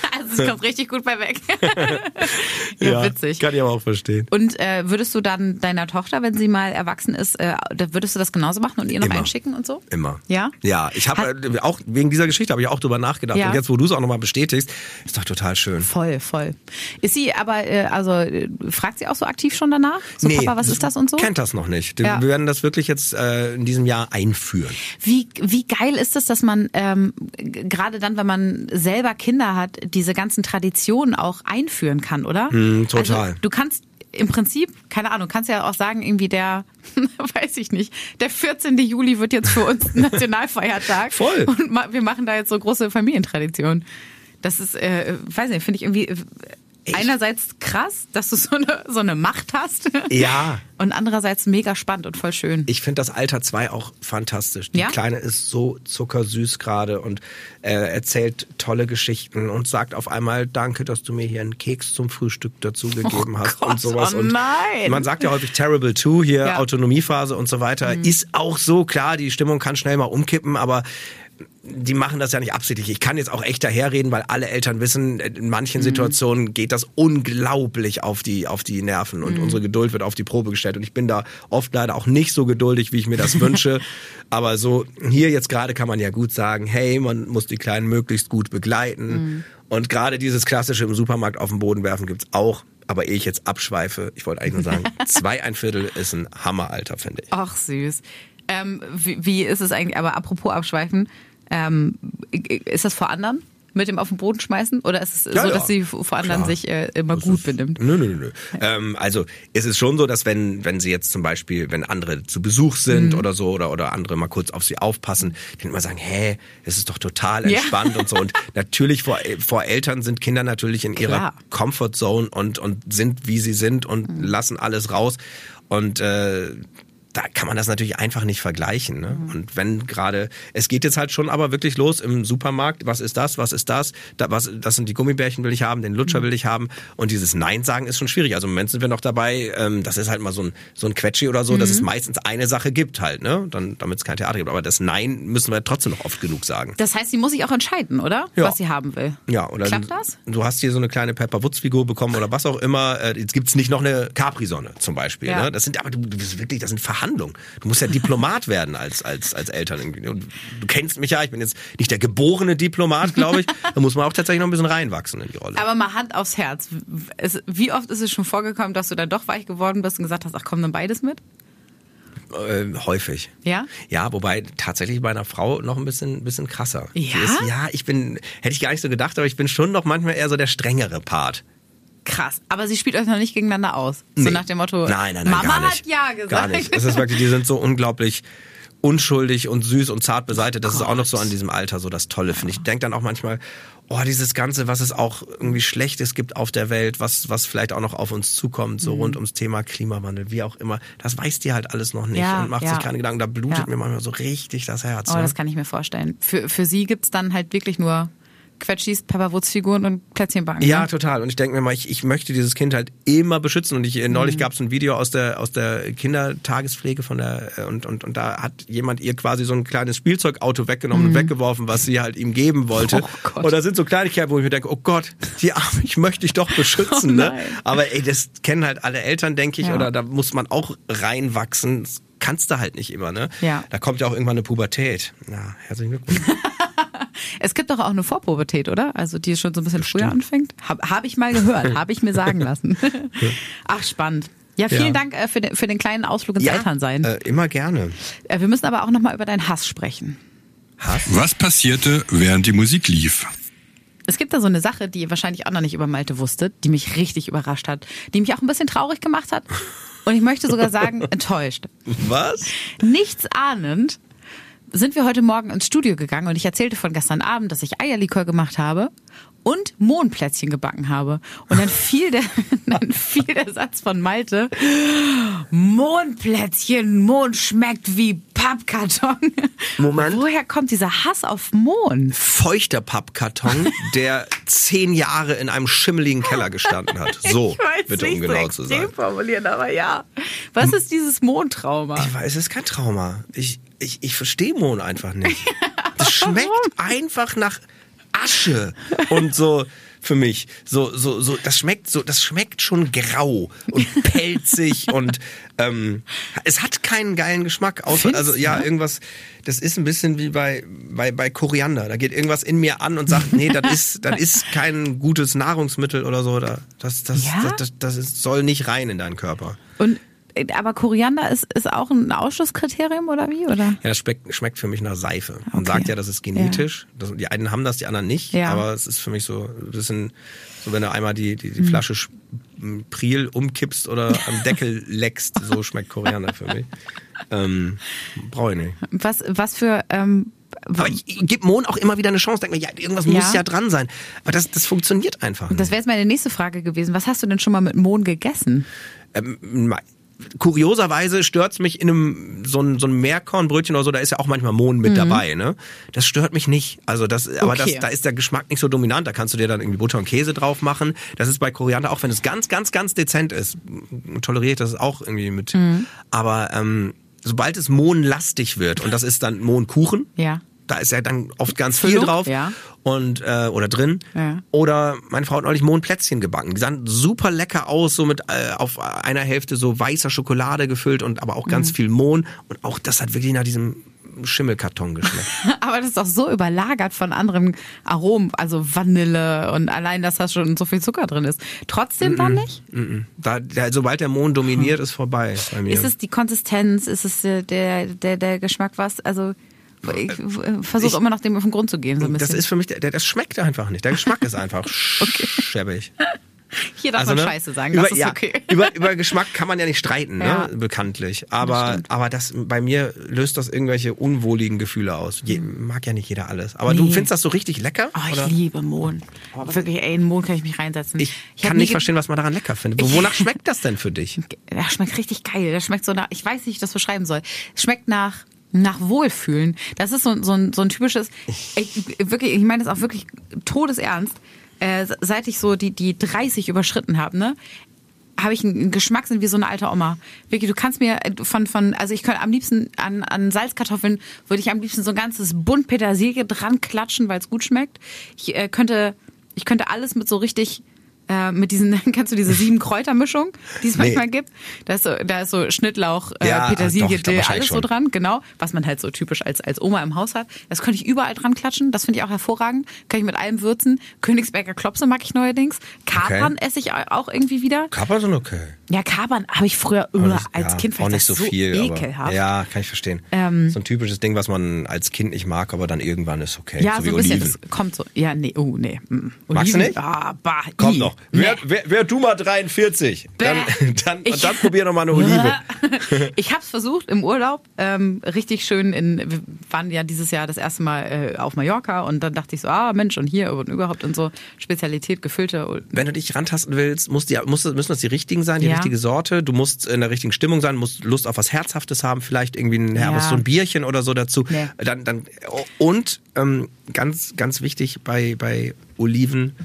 Es kommt [laughs] richtig gut bei weg. [laughs] ja, witzig. Kann ich aber auch verstehen. Und äh, würdest du dann deiner Tochter, wenn sie mal erwachsen ist, äh, würdest du das genauso machen und ihr noch Immer. einschicken und so? Immer. Ja? Ja, ich habe äh, auch wegen dieser Geschichte habe ich auch drüber nachgedacht. Ja. Und jetzt, wo du es auch nochmal bestätigst, ist doch total schön. Voll, voll. Ist sie aber, äh, also äh, fragt sie auch so aktiv schon danach? So, Papa, was ist das und so? Kennt das noch nicht. Ja. Wir werden das wirklich jetzt äh, in diesem Jahr einführen. Wie, wie geil ist es, dass man ähm, gerade dann, wenn man selber Kinder hat, diese ganzen Traditionen auch einführen kann, oder? Hm, total. Also, du kannst im Prinzip, keine Ahnung, kannst ja auch sagen, irgendwie der, [laughs] weiß ich nicht, der 14. Juli wird jetzt für uns [laughs] Nationalfeiertag. Voll. Und wir machen da jetzt so große Familientraditionen. Das ist, äh, weiß nicht, finde ich irgendwie äh, einerseits krass, dass du so eine, so eine Macht hast. Ja. Und andererseits mega spannend und voll schön. Ich finde das Alter 2 auch fantastisch. Die Ja? Kleine ist so zuckersüß gerade und äh, erzählt tolle Geschichten und sagt auf einmal Danke, dass du mir hier einen Keks zum Frühstück dazu gegeben hast Gott, und sowas. oh und nein. man sagt ja häufig Terrible Two hier, Ja. Mhm. Autonomiephase und so weiter. Ist auch so, klar, die Stimmung kann schnell mal umkippen, aber die machen das ja nicht absichtlich. Ich kann jetzt auch echt daherreden, weil alle Eltern wissen, in manchen Situationen geht das unglaublich auf die, auf die Nerven und unsere Geduld wird auf die Probe gestellt. Und ich bin da oft leider auch nicht so geduldig, wie ich mir das wünsche. [laughs] Aber so hier jetzt gerade kann man ja gut sagen, hey, man muss die Kleinen möglichst gut begleiten. Und gerade dieses klassische im Supermarkt auf den Boden werfen gibt's auch. Aber ehe ich jetzt abschweife, ich wollte eigentlich nur sagen, [laughs] zwei ein Viertel ist ein Hammeralter, finde ich. Ach süß. Ähm, wie, wie ist es eigentlich, aber apropos abschweifen, ähm, ist das vor anderen? Mit dem auf den Boden schmeißen? Oder ist es Ja, so, ja. dass sie vor anderen Klar. sich äh, immer Das gut ist- benimmt? Nö, nö, nö. nö. Ähm, also es ist schon so, dass wenn wenn sie jetzt zum Beispiel, wenn andere zu Besuch Mhm. sind oder so oder oder andere mal kurz auf sie aufpassen, die immer sagen, hä, das ist doch total Ja. entspannt und so. Und [laughs] natürlich vor vor Eltern sind Kinder natürlich in ihrer Klar. Comfort Zone und und sind wie sie sind und Mhm. lassen alles raus und äh, da kann man das natürlich einfach nicht vergleichen. Ne? Und wenn gerade, es geht jetzt halt schon aber wirklich los im Supermarkt, was ist das, was ist das, da, was, das sind die Gummibärchen will ich haben, den Lutscher will ich haben und dieses Nein sagen ist schon schwierig. Also im Moment sind wir noch dabei, ähm, das ist halt mal so ein, so ein Quetschi oder so, dass es meistens eine Sache gibt halt, ne? dann, damit es kein Theater gibt. Aber das Nein müssen wir trotzdem noch oft genug sagen. Das heißt, sie muss sich auch entscheiden, oder? Ja. Was sie haben will. Ja, oder Klappt das? du hast hier so eine kleine Pepper Woods Figur bekommen oder was auch immer. Äh, Jetzt gibt's nicht noch eine Capri-Sonne zum Beispiel. Ja. Ne? Das sind aber du, du bist wirklich, das sind Verhandlungen. Du musst ja Diplomat werden als als als Eltern. Und du kennst mich ja. Ich bin jetzt nicht der geborene Diplomat, glaube ich. Da muss man auch tatsächlich noch ein bisschen reinwachsen in die Rolle. Aber mal Hand aufs Herz. Es, wie oft ist es schon vorgekommen, dass du dann doch weich geworden bist und gesagt hast, ach komm, dann beides mit? Äh, häufig. Ja? Ja, wobei tatsächlich bei einer Frau noch ein bisschen, bisschen krasser. Ja? Ist, ja, ich bin, hätte ich gar nicht so gedacht, aber ich bin schon noch manchmal eher so der strengere Part. Krass. Aber sie spielt euch noch nicht gegeneinander aus. So Nee. nach dem Motto, Nein, nein, nein, Mama gar nicht. hat ja gesagt. Gar nicht. Es ist wirklich, die sind so unglaublich unschuldig und süß und zart beseitigt. Das ist auch noch so an diesem Alter so das Tolle, finde ich. Ich denke dann auch manchmal, oh, dieses Ganze, was es auch irgendwie Schlechtes gibt auf der Welt, was, was vielleicht auch noch auf uns zukommt, Mhm. so rund ums Thema Klimawandel, wie auch immer, das weiß die halt alles noch nicht Ja, und macht ja. sich keine Gedanken. Da blutet Ja. mir manchmal so richtig das Herz. Oh, ne? das kann ich mir vorstellen. Für, für sie gibt's dann halt wirklich nur Quetschis, Pepperwoods-Figuren und Plätzchenbacken. Ja, ne? total. Und ich denke mir mal, ich, ich möchte dieses Kind halt immer beschützen. Und ich äh, Mhm. neulich gab es ein Video aus der aus der Kindertagespflege von der äh, und und und da hat jemand ihr quasi so ein kleines Spielzeugauto weggenommen und weggeworfen, was sie halt ihm geben wollte. Mhm. Oh Gott. und da sind so Kleinigkeiten, wo ich mir denke, oh Gott, die Arme, ich möchte dich doch beschützen. [laughs] Oh ne? Aber ey, das kennen halt alle Eltern, denke ich, Ja. oder da muss man auch reinwachsen. Das kannst du halt nicht immer, ne? Ja. Da kommt ja auch irgendwann eine Pubertät. Ja, herzlichen Glückwunsch. [laughs] [laughs] Es gibt doch auch eine Vorpubertät, oder? Also die schon so ein bisschen früher anfängt. Habe hab ich mal gehört, [laughs] habe ich mir sagen lassen. Ach, spannend. Ja, vielen Ja. Dank äh, für, den, für den kleinen Ausflug ins Elternsein. Äh, immer gerne. Äh, wir müssen aber auch nochmal über deinen Hass sprechen. Hass? Was passierte, während die Musik lief? Es gibt da so eine Sache, die ihr wahrscheinlich auch noch nicht über Malte wusstet, die mich richtig überrascht hat, die mich auch ein bisschen traurig gemacht hat. Und ich möchte sogar sagen, [laughs] enttäuscht. Was? Nichts ahnend sind wir heute Morgen ins Studio gegangen und ich erzählte von gestern Abend, dass ich Eierlikör gemacht habe und Mohnplätzchen gebacken habe. Und dann fiel der, [laughs] dann fiel der Satz von Malte, Mohnplätzchen, Mohn schmeckt wie Pappkarton. Moment. Woher kommt dieser Hass auf Mohn? feuchter Pappkarton, der zehn Jahre in einem schimmeligen Keller gestanden hat. [laughs] So, bitte, um genau zu sein. formulieren, aber ja. Was ist dieses Mohntrauma? Ich weiß, es ist kein Trauma. Ich, ich, ich verstehe Mohn einfach nicht. Das [laughs] schmeckt einfach nach Asche und so für mich. So, so, so, das schmeckt so, das schmeckt schon grau und [laughs] pelzig und ähm, es hat keinen geilen Geschmack. Außer, Findest also ja, ne? irgendwas, das ist ein bisschen wie bei, bei, bei Koriander. Da geht irgendwas in mir an und sagt, nee, das ist, das ist kein gutes Nahrungsmittel oder so. Da- Das, das, Ja? das, das, das soll nicht rein in deinen Körper. Und aber Koriander ist, ist auch ein Ausschlusskriterium oder wie? Oder? Ja, das schmeckt, schmeckt für mich nach Seife. Man Okay. sagt ja, das ist genetisch. Das, die einen haben das, die anderen nicht. Ja. Aber es ist für mich so ein bisschen, so wenn du einmal die, die, Mhm. die Flasche Sch- m, Priel umkippst oder am Deckel [laughs] leckst, so schmeckt Koriander für mich. Ähm, Brauche ich nicht. Was, was für ähm, Aber ich, ich gebe Mohn auch immer wieder eine Chance. Denk mir, ja, irgendwas Ja. muss ja dran sein. Aber das, das funktioniert einfach nicht. das wäre jetzt meine nächste Frage gewesen. Was hast du denn schon mal mit Mohn gegessen? ähm, kurioserweise stört's mich in einem so ein, so ein Meerkornbrötchen oder so, da ist ja auch manchmal Mohn mit dabei, ne? Das stört mich nicht. Also das, aber Okay. das, da ist der Geschmack nicht so dominant. Da kannst du dir dann irgendwie Butter und Käse drauf machen. Das ist bei Koriander auch, wenn es ganz, ganz, ganz dezent ist, toleriere ich das auch irgendwie mit. Aber ähm, sobald es mohnlastig wird und das ist dann Mohnkuchen, Ja. Da ist ja dann oft ganz viel Füllung, drauf ja. und äh, oder drin. Ja. Oder meine Frau hat neulich Mohnplätzchen gebacken. Die sahen super lecker aus, so mit äh, auf einer Hälfte so weißer Schokolade gefüllt und aber auch ganz Mhm. viel Mohn und auch das hat wirklich nach diesem Schimmelkarton geschmeckt. [laughs] Aber das ist doch so überlagert von anderen Aromen, also Vanille und allein, dass da schon so viel Zucker drin ist. Trotzdem dann nicht? Mhm. da, da, sobald der Mohn dominiert, ist vorbei bei mir. Ist es die Konsistenz? Ist es äh, der, der, der Geschmack was? Also ich versuche Ich- immer nach dem auf den Grund zu gehen, so ein das bisschen. ist für mich, das schmeckt einfach nicht. Der Geschmack ist einfach [laughs] schäbig. Hier darf man Scheiße sagen, über, das ist ja, okay. [laughs] Über, über Geschmack kann man ja nicht streiten, Ja. ne? bekanntlich. Aber, stimmt. aber das bei mir löst das irgendwelche unwohligen Gefühle aus. Je, mag ja nicht jeder alles. Aber du Nee. findest das so richtig lecker? Oh, ich oder? liebe Mohn. Wirklich, ey, in Mohn kann ich mich reinsetzen. Ich hab kann nicht verstehen, was man daran lecker findet. [laughs] Wonach schmeckt das denn für dich? Der schmeckt richtig geil. Der schmeckt so nach, ich weiß nicht, wie ich das beschreiben soll. Es schmeckt nach, nach Wohlfühlen. Das ist so, so, ein, so ein typisches, ich, wirklich, ich meine das auch wirklich todesernst. Äh, seit ich so die, die 30 überschritten habe, ne? habe ich einen Geschmackssinn wie so eine alte Oma. Wirklich, du kannst mir äh, von, von also ich könnte am liebsten an, an Salzkartoffeln, würde ich am liebsten so ein ganzes Bund Petersilie dran klatschen, weil es gut schmeckt. Ich äh, könnte, ich könnte alles mit so richtig, äh, mit diesen, [laughs] kennst du diese sieben Kräutermischung, die es Nee. manchmal gibt? Da ist so, da ist so Schnittlauch, äh, Ja, Petersilie, doch, Dill, alles so schon. dran, genau. Was man halt so typisch als, als Oma im Haus hat. Das könnte ich überall dran klatschen. Das finde ich auch hervorragend. Kann ich mit allem würzen. Königsberger Klopse mag ich neuerdings. Kapern esse ich auch irgendwie wieder. Kapern sind okay. Ja, Kapern habe ich früher Auch immer nicht- als ja, Kind auch fand ich nicht das so viel. ekelhaft. Aber, ja, kann ich verstehen. Ähm, so ein typisches Ding, was man als Kind nicht mag, aber dann irgendwann ist okay. Ja, so so, ein bisschen. Oliven. Das kommt so. Ja, nee, oh, nee. mm. Magst du Oliven- nicht? Ah, bah, Komm ih. noch. Wer, wer, wer du mal 43? Dann, dann, Ich- dann probier noch mal eine Olive. [laughs] ich habe es versucht im Urlaub, ähm, richtig schön in, wir waren ja dieses Jahr das erste Mal äh, auf Mallorca und dann dachte ich so, ah Mensch und hier und überhaupt und so Spezialität gefüllte. Wenn du dich rantasten willst, muss die, muss, müssen das die richtigen sein, die Ja. richtige Sorte. Du musst in der richtigen Stimmung sein, musst Lust auf was Herzhaftes haben, vielleicht irgendwie ein herbes Ja. so ein Bierchen oder so dazu. Nee. Dann, dann, und ähm, ganz, ganz wichtig bei, bei Oliven,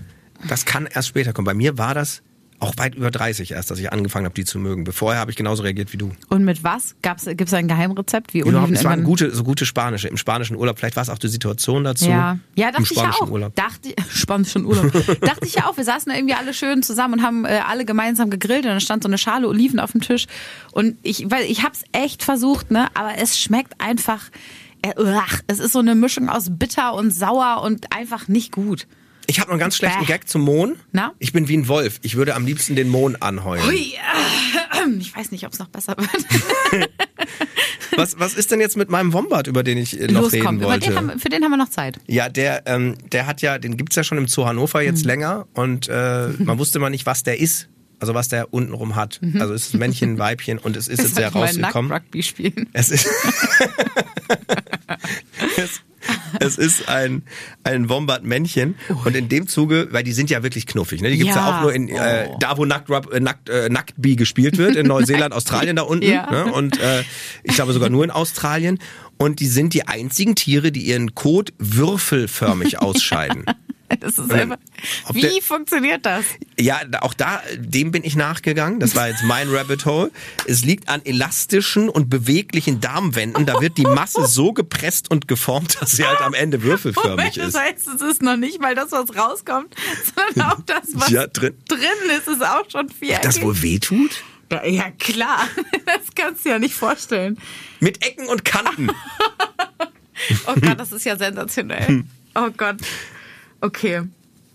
das kann erst später kommen. Bei mir war das auch weit über 30 erst, dass ich angefangen habe, die zu mögen. Vorher habe ich genauso reagiert wie du. Und mit was? Gibt es ein Geheimrezept, wie Oliven es waren gute, so gute Spanische. Im spanischen Urlaub, vielleicht war es auch die Situation dazu. Ja, ja dachte ich ja auch. Urlaub. Dachte, [laughs] spanischen Urlaub. dachte ich ja auch. Wir saßen da irgendwie alle schön zusammen und haben äh, alle gemeinsam gegrillt und dann stand so eine Schale Oliven auf dem Tisch. Und ich, weil ich hab's echt versucht, ne, aber es schmeckt einfach, äh, es ist so eine Mischung aus bitter und sauer und einfach nicht gut. Ich habe noch einen ganz schlechten Bäh. Gag zum Mohn. Na? Ich bin wie ein Wolf. Ich würde am liebsten den Mohn anheulen. Hui, äh, [clears throat] ich weiß nicht, ob es noch besser wird. [laughs] Was, was ist denn jetzt mit meinem Wombat, über den ich äh, noch reden Loskommt. Über den wollte? haben, für den haben wir noch Zeit. Ja, der, ähm, der hat ja, den gibt's ja schon im Zoo Hannover jetzt Hm. länger und äh, [laughs] man wusste mal nicht, was der ist. Also was der untenrum hat. Also es ist Männchen, Weibchen und es ist jetzt [laughs] ja sollte mal rausgekommen. Nackt-Rugby spielen. Es ist, es, es ist ein, ein Wombat-Männchen. Und in dem Zuge, weil die sind ja wirklich knuffig, ne? Die gibt's ja, Ja. auch nur in, äh, Oh. da wo Nackt, äh, Nackt, äh, Nacktby gespielt wird, in Neuseeland, [laughs] Australien da unten. Ja. Ne? Und äh, ich glaube sogar nur in Australien. Und die sind die einzigen Tiere, die ihren Kot würfelförmig ausscheiden. [laughs] Das ist dann- einfach, ob wie der- funktioniert das? Ja, auch da, dem bin ich nachgegangen. Das war jetzt mein Rabbit Hole. Es liegt an elastischen und beweglichen Darmwänden. Da wird die Masse so gepresst und geformt, dass sie halt am Ende würfelförmig Moment, das ist. heißt, es ist noch nicht mal das, was rauskommt, sondern auch das, was Ja, drin. drin ist, ist auch schon viereckig. Das wohl wehtut? ja, ja, klar. [laughs] Das kannst du dir ja nicht vorstellen. Mit Ecken und Kanten. [laughs] Oh Gott, das ist ja sensationell. Hm. Oh Gott. Okay.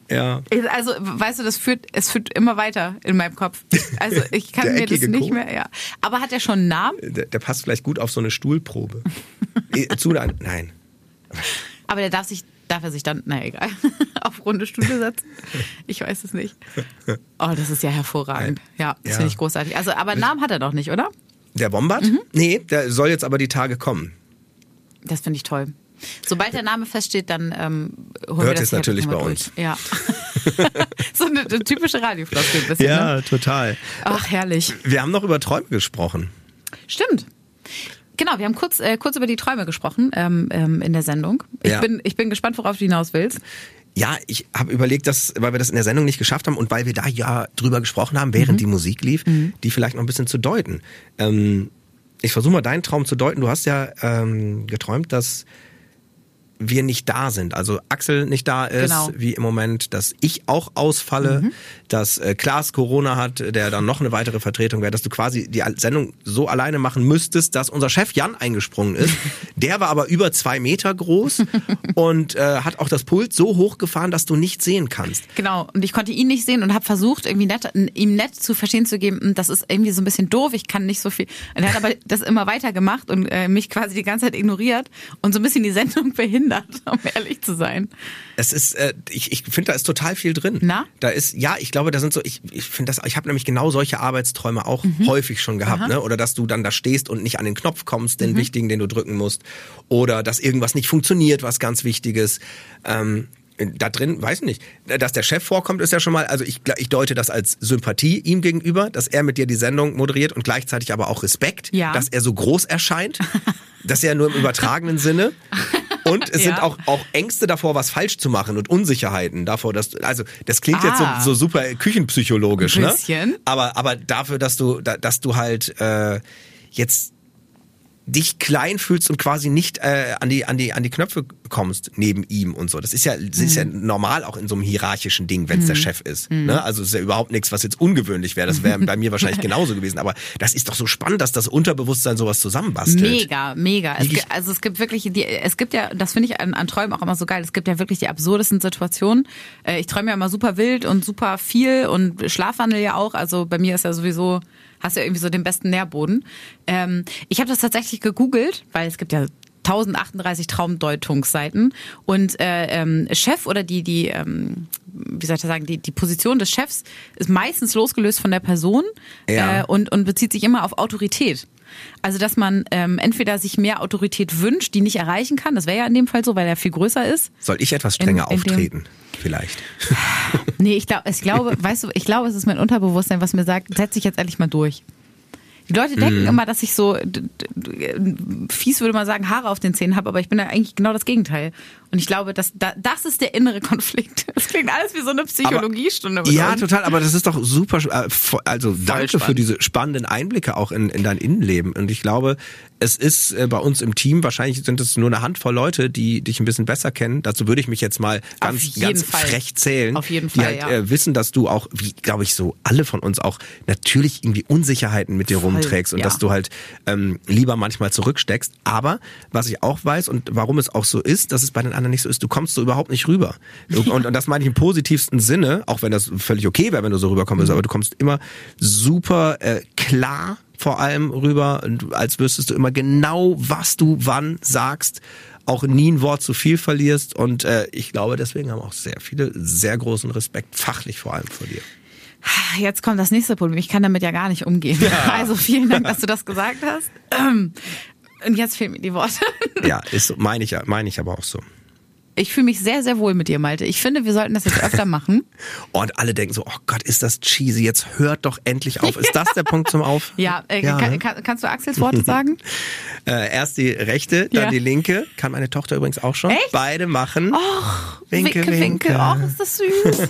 Ja. Also, weißt du, das führt, es führt immer weiter in meinem Kopf. Also, [laughs] ich kann mir das nicht Kot? mehr, ja. Aber hat er schon einen Namen? Der, der passt vielleicht gut auf so eine Stuhlprobe. Eh, [laughs] Zu, nein. Aber der darf sich, darf er sich dann, na egal, [laughs] auf runde Stühle setzen? Ich weiß es nicht. Oh, das ist ja hervorragend. Ja, das Ja. finde ich großartig. Also, aber einen Namen hat er doch nicht, oder? Der Wombat? Mhm. Nee, der soll jetzt aber die Tage kommen. Das finde ich toll. Sobald der Name feststeht, dann ähm, holen wir Hört das es natürlich bei durch. uns. Ja. [laughs] so eine, eine typische Radiofloskel ein bisschen. Ne? total. Ach, herrlich. Wir haben noch über Träume gesprochen. Stimmt. Genau, wir haben kurz, äh, kurz über die Träume gesprochen ähm, ähm, in der Sendung. Ich, Ja. bin, ich bin gespannt, worauf du hinaus willst. Ja, ich habe überlegt, dass, weil wir das in der Sendung nicht geschafft haben und weil wir da ja drüber gesprochen haben, während die Musik lief, die vielleicht noch ein bisschen zu deuten. Ähm, ich versuche mal deinen Traum zu deuten. Du hast ja ähm, geträumt, dass wir nicht da sind. Also Axel nicht da ist, Genau. wie im Moment, dass ich auch ausfalle, dass äh, Klaas Corona hat, der dann noch eine weitere Vertretung wäre, dass du quasi die Sendung so alleine machen müsstest, dass unser Chef Jan eingesprungen ist. [laughs] Der war aber über zwei Meter groß und äh, hat auch das Pult so hochgefahren, dass du nicht sehen kannst. Genau, und ich konnte ihn nicht sehen und habe versucht, irgendwie nett, ihm nett zu verstehen zu geben, "Hm, das ist irgendwie so ein bisschen doof, ich kann nicht so viel. Und er hat aber das immer weiter gemacht und äh, mich quasi die ganze Zeit ignoriert und so ein bisschen die Sendung [laughs] behindert. Verändert, [laughs] um ehrlich zu sein. Es ist, äh, ich, ich finde, da ist total viel drin. Na? Da ist, ja, ich glaube, da sind so, ich, ich finde das, ich habe nämlich genau solche Arbeitsträume auch häufig schon gehabt, ne? Oder dass du dann da stehst und nicht an den Knopf kommst, den wichtigen, den du drücken musst. Oder dass irgendwas nicht funktioniert, was ganz Wichtiges. Ähm, da drin, weiß ich nicht, dass der Chef vorkommt, ist ja schon mal, also ich, ich deute das als Sympathie ihm gegenüber, dass er mit dir die Sendung moderiert und gleichzeitig aber auch Respekt, Ja. dass er so groß erscheint. Das ist ja nur im übertragenen Sinne. [laughs] Und es sind Ja. auch, auch Ängste davor, was falsch zu machen und Unsicherheiten davor, dass du, also das klingt jetzt Ah. so, so super küchenpsychologisch, Ein ne? bisschen. Aber, aber dafür, dass du, da- dass du halt äh, jetzt dich klein fühlst und quasi nicht äh, an die an die an die Knöpfe kommst neben ihm und so. Das ist ja das ist ja Mhm. normal auch in so einem hierarchischen Ding, wenn es der Chef ist. Ne? Also es ist ja überhaupt nichts, was jetzt ungewöhnlich wäre. Das wäre [laughs] bei mir wahrscheinlich genauso gewesen. Aber das ist doch so spannend, dass das Unterbewusstsein sowas zusammenbastelt. Mega, mega. Es, also es gibt wirklich, die, es gibt ja, das finde ich an, an Träumen auch immer so geil, es gibt ja wirklich die absurdesten Situationen. Äh, ich träume ja immer super wild und super viel und Schlafwandel ja auch. Also bei mir ist ja sowieso, hast ja irgendwie so den besten Nährboden. Ähm, ich habe das tatsächlich gegoogelt, weil es gibt ja 1038 Traumdeutungsseiten und äh, ähm, Chef oder die die ähm, wie soll ich das sagen die die Position des Chefs ist meistens losgelöst von der Person Ja. äh, und und bezieht sich immer auf Autorität. Also dass man ähm, entweder sich mehr Autorität wünscht, die nicht erreichen kann, das wäre ja in dem Fall so, weil er viel größer ist. Soll ich etwas strenger In- in auftreten? Vielleicht. [laughs] Nee, ich glaube, ich glaube, [laughs] weißt du, ich glaube, es ist mein Unterbewusstsein, was mir sagt, setz dich jetzt endlich mal durch. Die Leute denken immer, dass ich so fies würde man sagen Haare auf den Zähnen habe, aber ich bin ja eigentlich genau das Gegenteil. Und ich glaube, dass da, das ist der innere Konflikt. [laughs] Das klingt alles wie so eine Psychologiestunde. Ja, uns. total, aber das ist doch super. äh, Also danke für spannend. diese spannenden Einblicke auch in, in dein Innenleben. Und ich glaube, es ist äh, bei uns im Team, wahrscheinlich sind es nur eine Handvoll Leute, die dich ein bisschen besser kennen. Dazu würde ich mich jetzt mal ganz, ganz Fall. frech zählen. Auf jeden die Fall, halt, ja. äh, wissen, dass du auch, wie glaube ich, so alle von uns auch natürlich irgendwie Unsicherheiten mit dir Voll, rumträgst und ja. dass du halt ähm, lieber manchmal zurücksteckst. Aber was ich auch weiß und warum es auch so ist, dass es bei den anderen nicht so ist, du kommst so überhaupt nicht rüber. Und, und, das meine ich im positivsten Sinne, auch wenn das völlig okay wäre, wenn du so rüberkommen würdest, aber du kommst immer super äh, klar vor allem rüber, als wüsstest du immer genau, was du wann sagst, auch nie ein Wort zu viel verlierst und äh, ich glaube, deswegen haben auch sehr viele sehr großen Respekt, fachlich vor allem vor dir. Jetzt kommt das nächste Problem. Ich kann damit ja gar nicht umgehen. [laughs] Also vielen Dank, dass du das gesagt hast. Ähm, Und jetzt fehlen mir die Worte. Ja, ist meine ich, meine ich aber auch so. Ich fühle mich sehr, sehr wohl mit dir, Malte. Ich finde, wir sollten das jetzt öfter machen. [laughs] Und alle denken so, oh Gott, ist das cheesy, jetzt hört doch endlich auf. Ist das der Punkt zum Auf? [laughs] Ja, äh, Ja, kann, kann, kannst du Axels Worte [laughs] sagen? Äh, erst die rechte, dann Ja. die linke. Kann meine Tochter übrigens auch schon. Echt? Beide machen. Och, winke, winke. winke. Och, ist das süß.